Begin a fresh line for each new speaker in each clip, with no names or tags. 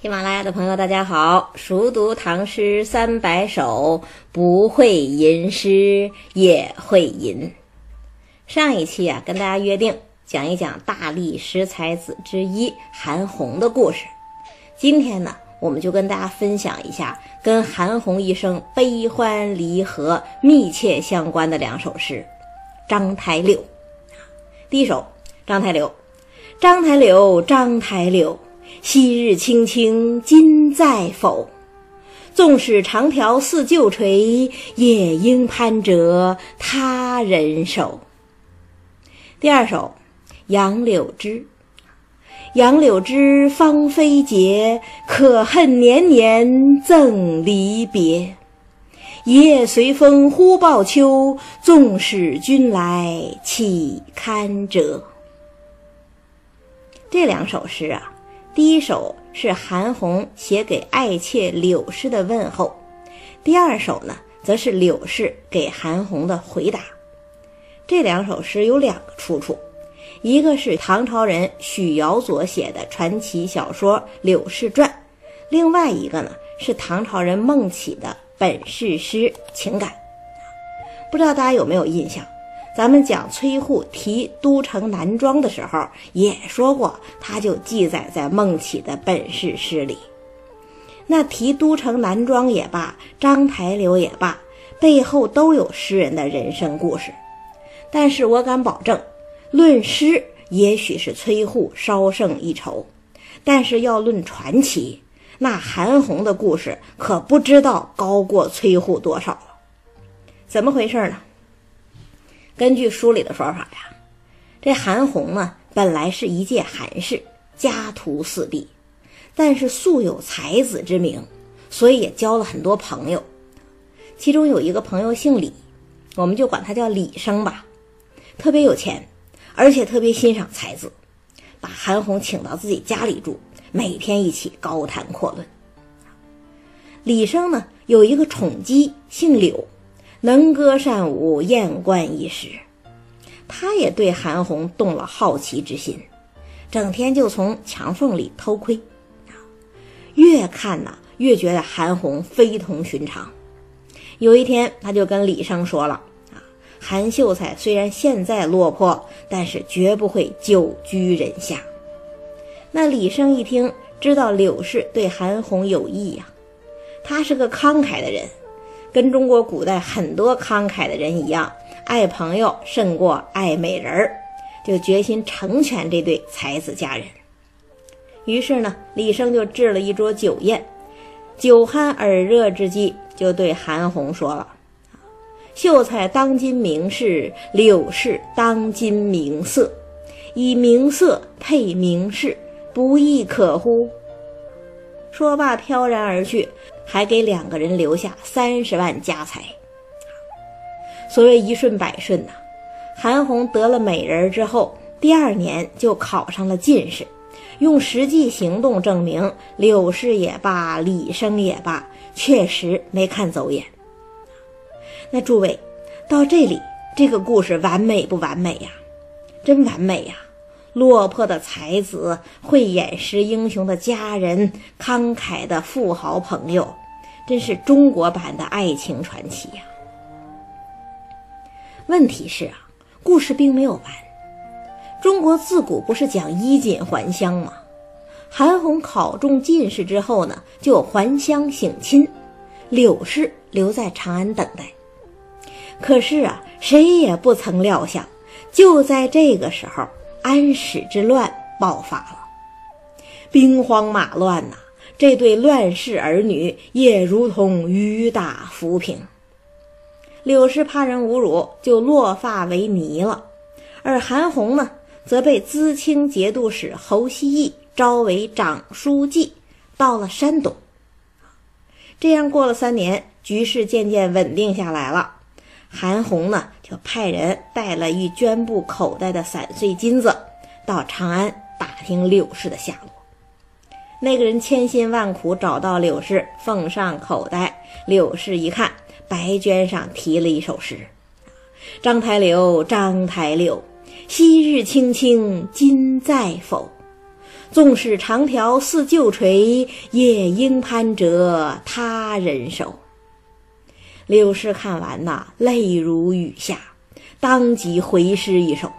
喜马拉雅的朋友，大家好！熟读唐诗三百首，不会吟诗也会吟。上一期啊，跟大家约定讲一讲大历十才子之一韩红的故事。今天呢，我们就跟大家分享一下跟韩红一生悲欢离合密切相关的两首诗《章台柳》。第一首《章台柳》，章台柳，章台柳。昔日青青今在否？纵使长条似旧垂，也应攀折他人手。第二首《杨柳枝》：杨柳枝芳菲节，可恨年年赠离别。一夜随风忽报秋，纵使君来岂堪折？这两首诗啊。第一首是韩红写给爱妾柳氏的问候，第二首呢，则是柳氏给韩红的回答。这两首诗有两个出处，一个是唐朝人许尧佐写的传奇小说《柳氏传》，另外一个呢是唐朝人孟起的本事诗《情感》。不知道大家有没有印象？咱们讲崔护题都城南庄的时候，也说过，他就记载在孟起的本事诗里。那题都城南庄也罢，章台柳也罢，背后都有诗人的人生故事。但是我敢保证，论诗，也许是崔护稍胜一筹，但是要论传奇，那韩红的故事可不知道高过崔护多少了。怎么回事呢？根据书里的说法呀，这韩红呢，本来是一介寒士，家徒四壁，但是素有才子之名，所以也交了很多朋友。其中有一个朋友姓李，我们就管他叫李生吧，特别有钱，而且特别欣赏才子，把韩红请到自己家里住，每天一起高谈阔论。李生呢，有一个宠姬，姓柳。能歌善舞，艳冠一时，他也对韩红动了好奇之心，整天就从墙缝里偷窥，越看呐越觉得韩红非同寻常。有一天，他就跟李生说了：“啊，韩秀才虽然现在落魄，但是绝不会久居人下。”那李生一听，知道柳氏对韩红有意呀，他是个慷慨的人。跟中国古代很多慷慨的人一样，爱朋友胜过爱美人儿，就决心成全这对才子佳人。于是呢，李生就置了一桌酒宴，酒酣耳热之际，就对韩红说了：“秀才当今名士，柳氏当今名色，以名色配名士，不亦可乎？”说罢，飘然而去。还给两个人留下三十万家财。所谓一顺百顺呐，韩红得了美人之后，第二年就考上了进士。用实际行动证明，柳氏也罢，李生也罢，确实没看走眼。那诸位，到这里，这个故事完美不完美呀？真完美呀！落魄的才子，慧眼识英雄的佳人，慷慨的富豪朋友。真是中国版的爱情传奇呀！问题是啊，故事并没有完。中国自古不是讲衣锦还乡吗？韩红考中进士之后呢，就还乡省亲，柳氏留在长安等待。可是啊，谁也不曾料想，就在这个时候，安史之乱爆发了，兵荒马乱呐！这对乱世儿女也如同雨打浮萍。柳氏怕人侮辱，就落发为尼了；而韩红呢，则被资清节度使侯希义招为长书记，到了山东。这样过了三年，局势渐渐稳定下来了。韩红呢，就派人带了一绢布口袋的散碎金子，到长安打听柳氏的下落。那个人千辛万苦找到柳氏，奉上口袋。柳氏一看，白绢上题了一首诗：“章台柳，章台柳，昔日青青今在否？纵使长条似旧锤，也应攀折他人手。柳氏看完呐，泪如雨下，当即回诗一首：“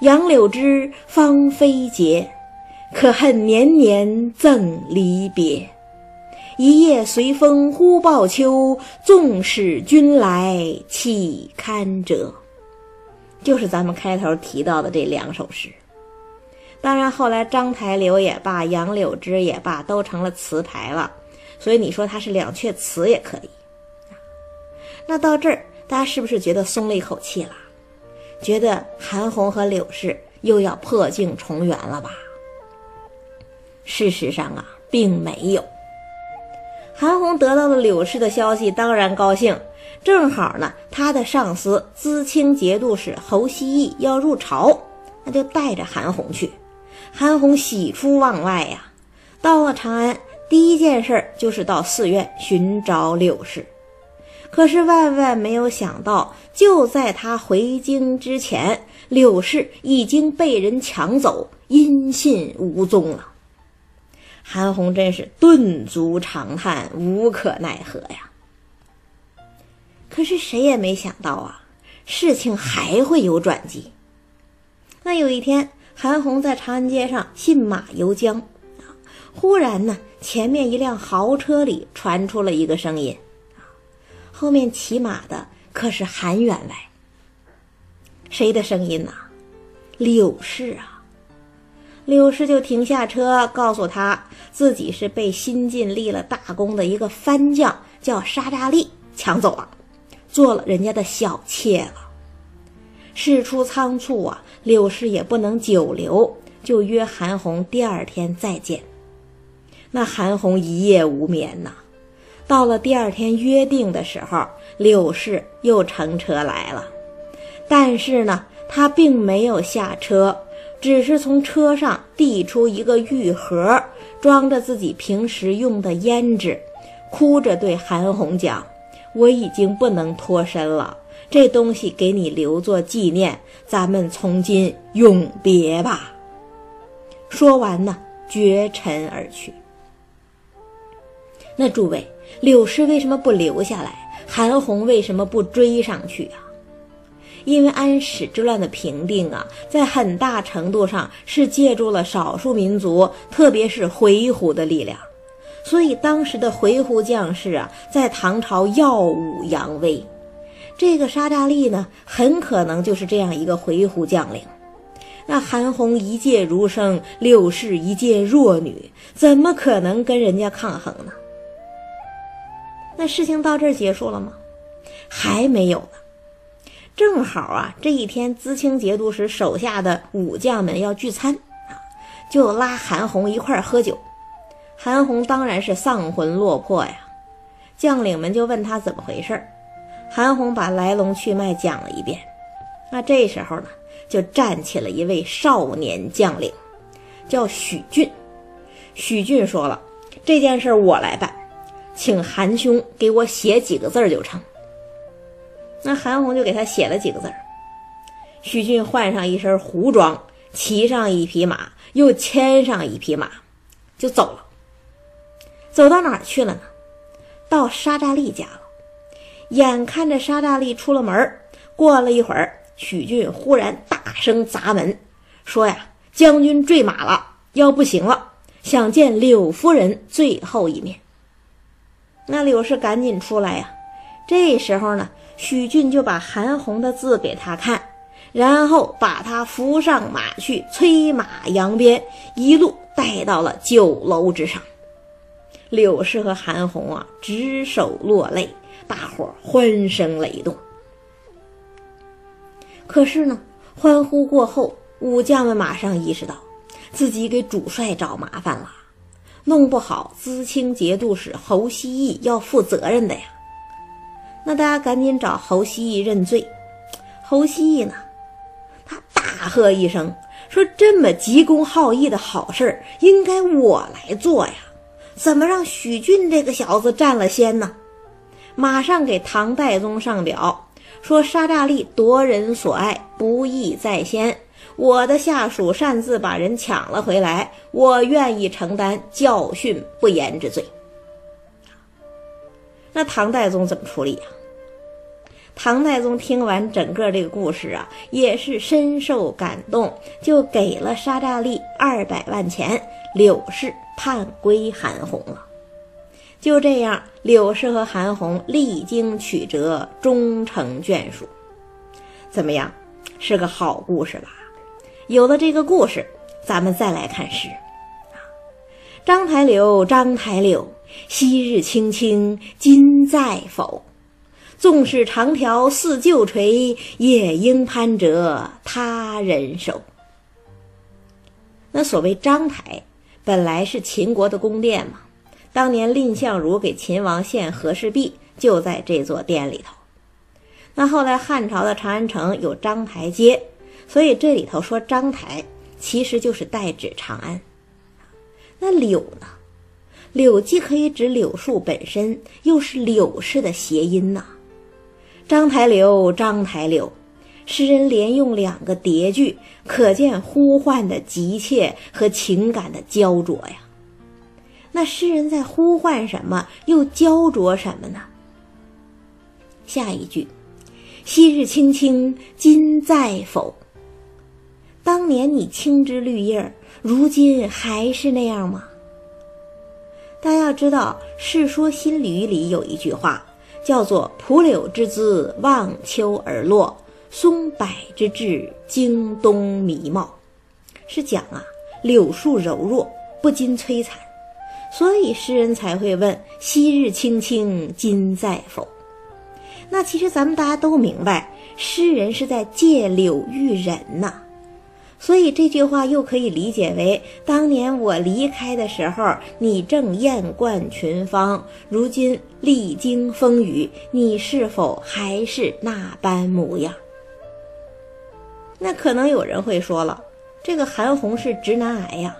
杨柳枝，芳菲节，可恨年年赠离别。一夜随风忽报秋，纵使君来岂堪折。”就是咱们开头提到的这两首诗。当然，后来章台柳也罢，杨柳枝也罢，都成了词牌了，所以你说它是两阙词也可以。那到这儿，大家是不是觉得松了一口气了？觉得韩红和柳氏又要破镜重圆了吧？事实上啊，并没有。韩红得到了柳氏的消息，当然高兴。正好呢，他的上司资清节度使侯希义要入朝，那就带着韩红去。韩红喜出望外呀，到了长安，第一件事就是到寺院寻找柳氏。可是万万没有想到，就在他回京之前，柳氏已经被人抢走，音信无踪了。韩红真是顿足长叹，无可奈何呀。可是谁也没想到啊，事情还会有转机。那有一天，韩红在长安街上信马由缰，啊，忽然呢，前面一辆豪车里传出了一个声音，啊，后面骑马的可是韩员外。谁的声音呢？柳氏啊。柳氏就停下车，告诉他自己是被新晋立了大功的一个藩将叫沙扎利抢走了。做了人家的小妾了。事出仓促啊，柳氏也不能久留，就约韩红第二天再见。那韩红一夜无眠呐。到了第二天约定的时候，柳氏又乘车来了，但是呢，他并没有下车，只是从车上递出一个玉盒，装着自己平时用的胭脂，哭着对韩红讲。我已经不能脱身了，这东西给你留作纪念，咱们从今永别吧。说完呢，绝尘而去。那诸位，柳氏为什么不留下来？韩红为什么不追上去啊？因为安史之乱的平定啊，在很大程度上是借助了少数民族，特别是回鹘的力量。所以当时的回鹘将士啊，在唐朝耀武扬威。这个沙扎利呢，很可能就是这样一个回鹘将领。那韩红一介儒生，柳氏一介弱女，怎么可能跟人家抗衡呢？那事情到这儿结束了吗？还没有呢。正好啊，这一天，资清节度使手下的武将们要聚餐啊，就拉韩红一块儿喝酒。韩红当然是丧魂落魄呀，将领们就问他怎么回事儿韩红把来龙去脉讲了一遍。那这时候呢，就站起了一位少年将领，叫许俊。许俊说了：“这件事我来办，请韩兄给我写几个字儿就成。”那韩红就给他写了几个字许俊换上一身胡装，骑上一匹马，又牵上一匹马，就走了。走到哪儿去了呢？到沙扎利家了。眼看着沙扎利出了门过了一会儿，许俊忽然大声砸门，说：“呀，将军坠马了，要不行了，想见柳夫人最后一面。”那柳氏赶紧出来呀。这时候呢，许俊就把韩红的字给他看，然后把他扶上马去，催马扬鞭，一路带到了酒楼之上。柳氏和韩红啊，执手落泪，大伙欢声雷动。可是呢，欢呼过后，武将们马上意识到，自己给主帅找麻烦了，弄不好资清节度使侯希义要负责任的呀。那大家赶紧找侯希义认罪。侯希义呢，他大喝一声说：“这么急公好义的好事，应该我来做呀。”怎么让许俊这个小子占了先呢？马上给唐代宗上表，说沙大力夺人所爱，不义在先。我的下属擅自把人抢了回来，我愿意承担教训不严之罪。那唐代宗怎么处理呀？唐太宗听完整个这个故事啊，也是深受感动，就给了沙诈力二百万钱，柳氏判归韩红了。就这样，柳氏和韩红历经曲折，终成眷属。怎么样，是个好故事吧？有了这个故事，咱们再来看诗。张台柳，张台柳，昔日青青今在否？纵使长条似旧垂，也应攀折他人手。那所谓章台，本来是秦国的宫殿嘛。当年蔺相如给秦王献和氏璧，就在这座殿里头。那后来汉朝的长安城有章台街，所以这里头说章台，其实就是代指长安。那柳呢？柳既可以指柳树本身，又是柳氏的谐音呐。章台柳，章台柳，诗人连用两个叠句，可见呼唤的急切和情感的焦灼呀。那诗人在呼唤什么，又焦灼什么呢？下一句：“昔日青青今在否？”当年你青枝绿叶，如今还是那样吗？大家要知道，《世说新语》里有一句话。叫做蒲柳之姿望秋而落，松柏之志经冬弥茂，是讲啊柳树柔弱不禁摧残，所以诗人才会问昔日青青今在否？那其实咱们大家都明白，诗人是在借柳喻人呐。所以这句话又可以理解为：当年我离开的时候，你正艳冠群芳；如今历经风雨，你是否还是那般模样？那可能有人会说了，这个韩红是直男癌呀，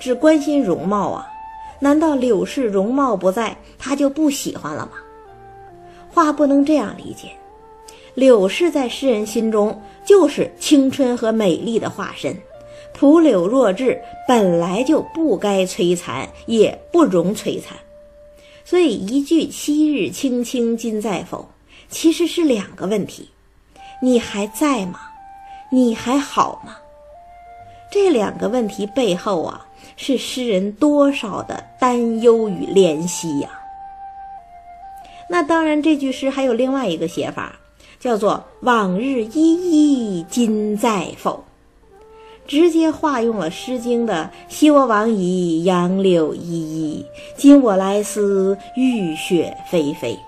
只关心容貌啊？难道柳氏容貌不在，他就不喜欢了吗？话不能这样理解。柳氏在诗人心中就是青春和美丽的化身，蒲柳弱质本来就不该摧残，也不容摧残，所以一句“昔日青青今在否”，其实是两个问题：你还在吗？你还好吗？这两个问题背后啊，是诗人多少的担忧与怜惜呀。那当然，这句诗还有另外一个写法。叫做往日依依，今在否？直接化用了《诗经》的“昔我往矣，杨柳依依；今我来思，雨雪霏霏”。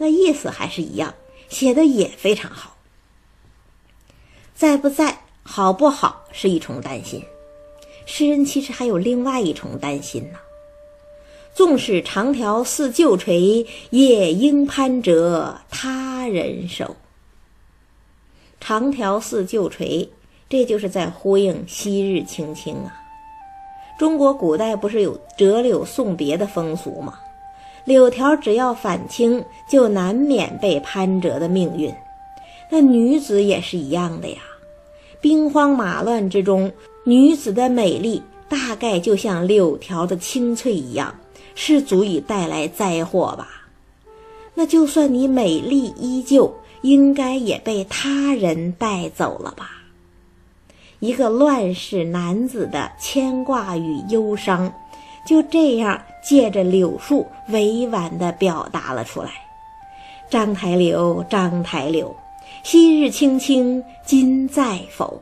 那意思还是一样，写的也非常好。在不在，好不好，是一重担心。诗人其实还有另外一重担心呢。纵使长条似旧垂，也应攀折他人手。长条似旧垂，这就是在呼应昔日青青啊。中国古代不是有折柳送别的风俗吗？柳条只要返青，就难免被攀折的命运。那女子也是一样的呀。兵荒马乱之中，女子的美丽大概就像柳条的青翠一样。是足以带来灾祸吧？那就算你美丽依旧，应该也被他人带走了吧？一个乱世男子的牵挂与忧伤，就这样借着柳树委婉地表达了出来。章台柳，章台柳，昔日青青今在否？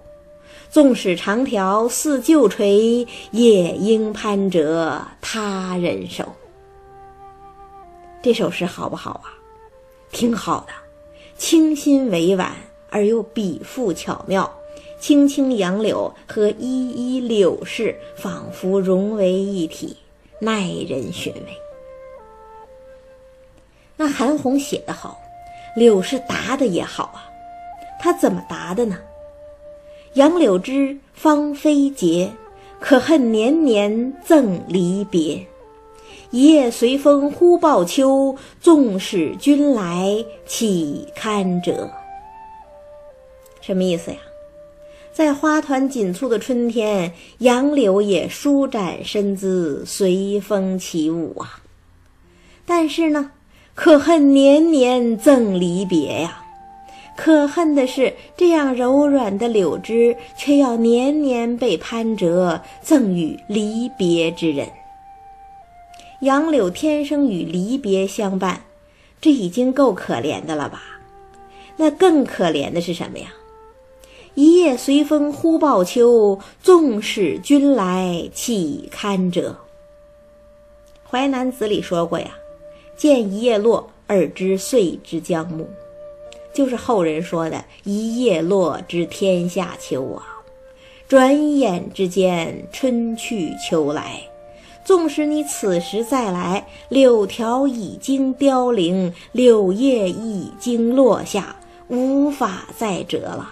纵使长条似旧垂，也应攀折他人手。这首诗好不好啊？挺好的，清新委婉而又笔赋巧妙，青青杨柳和依依柳氏仿佛融为一体，耐人寻味。那韩红写的好，柳氏答的也好啊。他怎么答的呢？杨柳枝，芳菲节，可恨年年赠离别。一夜随风忽报秋，纵使君来岂堪折？什么意思呀？在花团锦簇的春天，杨柳也舒展身姿，随风起舞啊。但是呢，可恨年年赠离别呀！可恨的是，这样柔软的柳枝，却要年年被攀折赠与离别之人。杨柳天生与离别相伴，这已经够可怜的了吧？那更可怜的是什么呀？一夜随风忽报秋，纵使君来岂堪折？《淮南子》里说过呀：“见一叶落，而知岁之将暮。”就是后人说的“一叶落，知天下秋”啊！转眼之间，春去秋来。纵使你此时再来，柳条已经凋零，柳叶已经落下，无法再折了。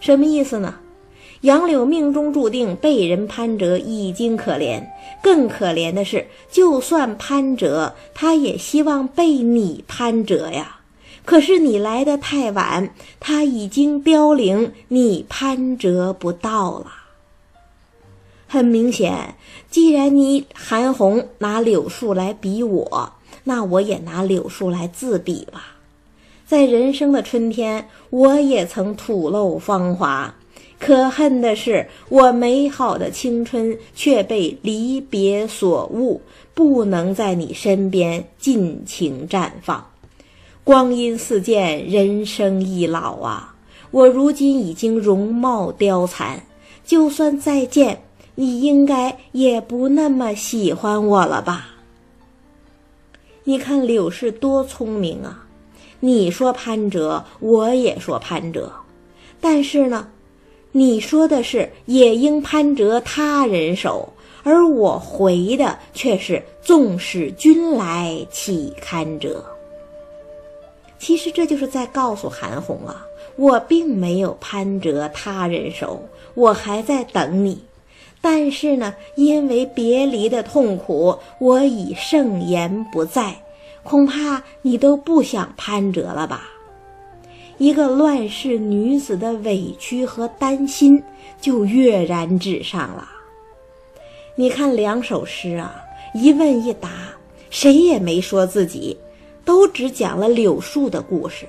什么意思呢？杨柳命中注定被人攀折，已经可怜；更可怜的是，就算攀折，他也希望被你攀折呀。可是你来的太晚，它已经凋零，你攀折不到了。很明显，既然你韩红拿柳树来比我，那我也拿柳树来自比吧。在人生的春天，我也曾吐露芳华，可恨的是，我美好的青春却被离别所误，不能在你身边尽情绽放。光阴似箭，人生易老啊！我如今已经容貌凋残，就算再见，你应该也不那么喜欢我了吧？你看柳氏多聪明啊！你说潘哲，我也说潘哲，但是呢，你说的是也应潘哲他人手，而我回的却是纵使君来岂堪折。其实这就是在告诉韩红啊，我并没有攀折他人手，我还在等你，但是呢，因为别离的痛苦，我已盛言不在。恐怕你都不想攀折了吧？一个乱世女子的委屈和担心就跃然纸上了。你看两首诗啊，一问一答，谁也没说自己，都只讲了柳树的故事。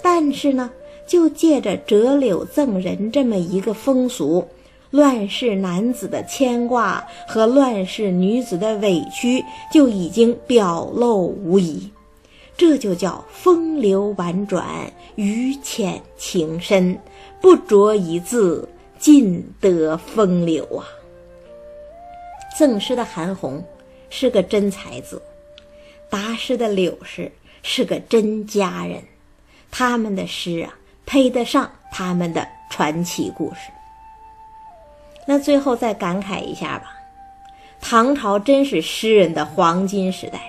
但是呢，就借着折柳赠人这么一个风俗。乱世男子的牵挂和乱世女子的委屈就已经表露无遗，这就叫风流婉转，语浅情深，不着一字，尽得风流啊！赠诗的韩红是个真才子，达诗的柳氏是个真佳人，他们的诗啊，配得上他们的传奇故事。那最后再感慨一下吧，唐朝真是诗人的黄金时代。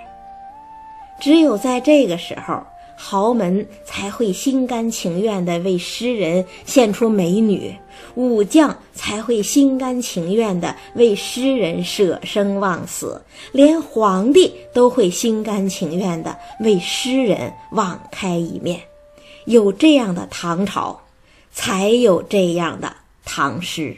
只有在这个时候，豪门才会心甘情愿地为诗人献出美女，武将才会心甘情愿地为诗人舍生忘死，连皇帝都会心甘情愿地为诗人网开一面。有这样的唐朝，才有这样的唐诗。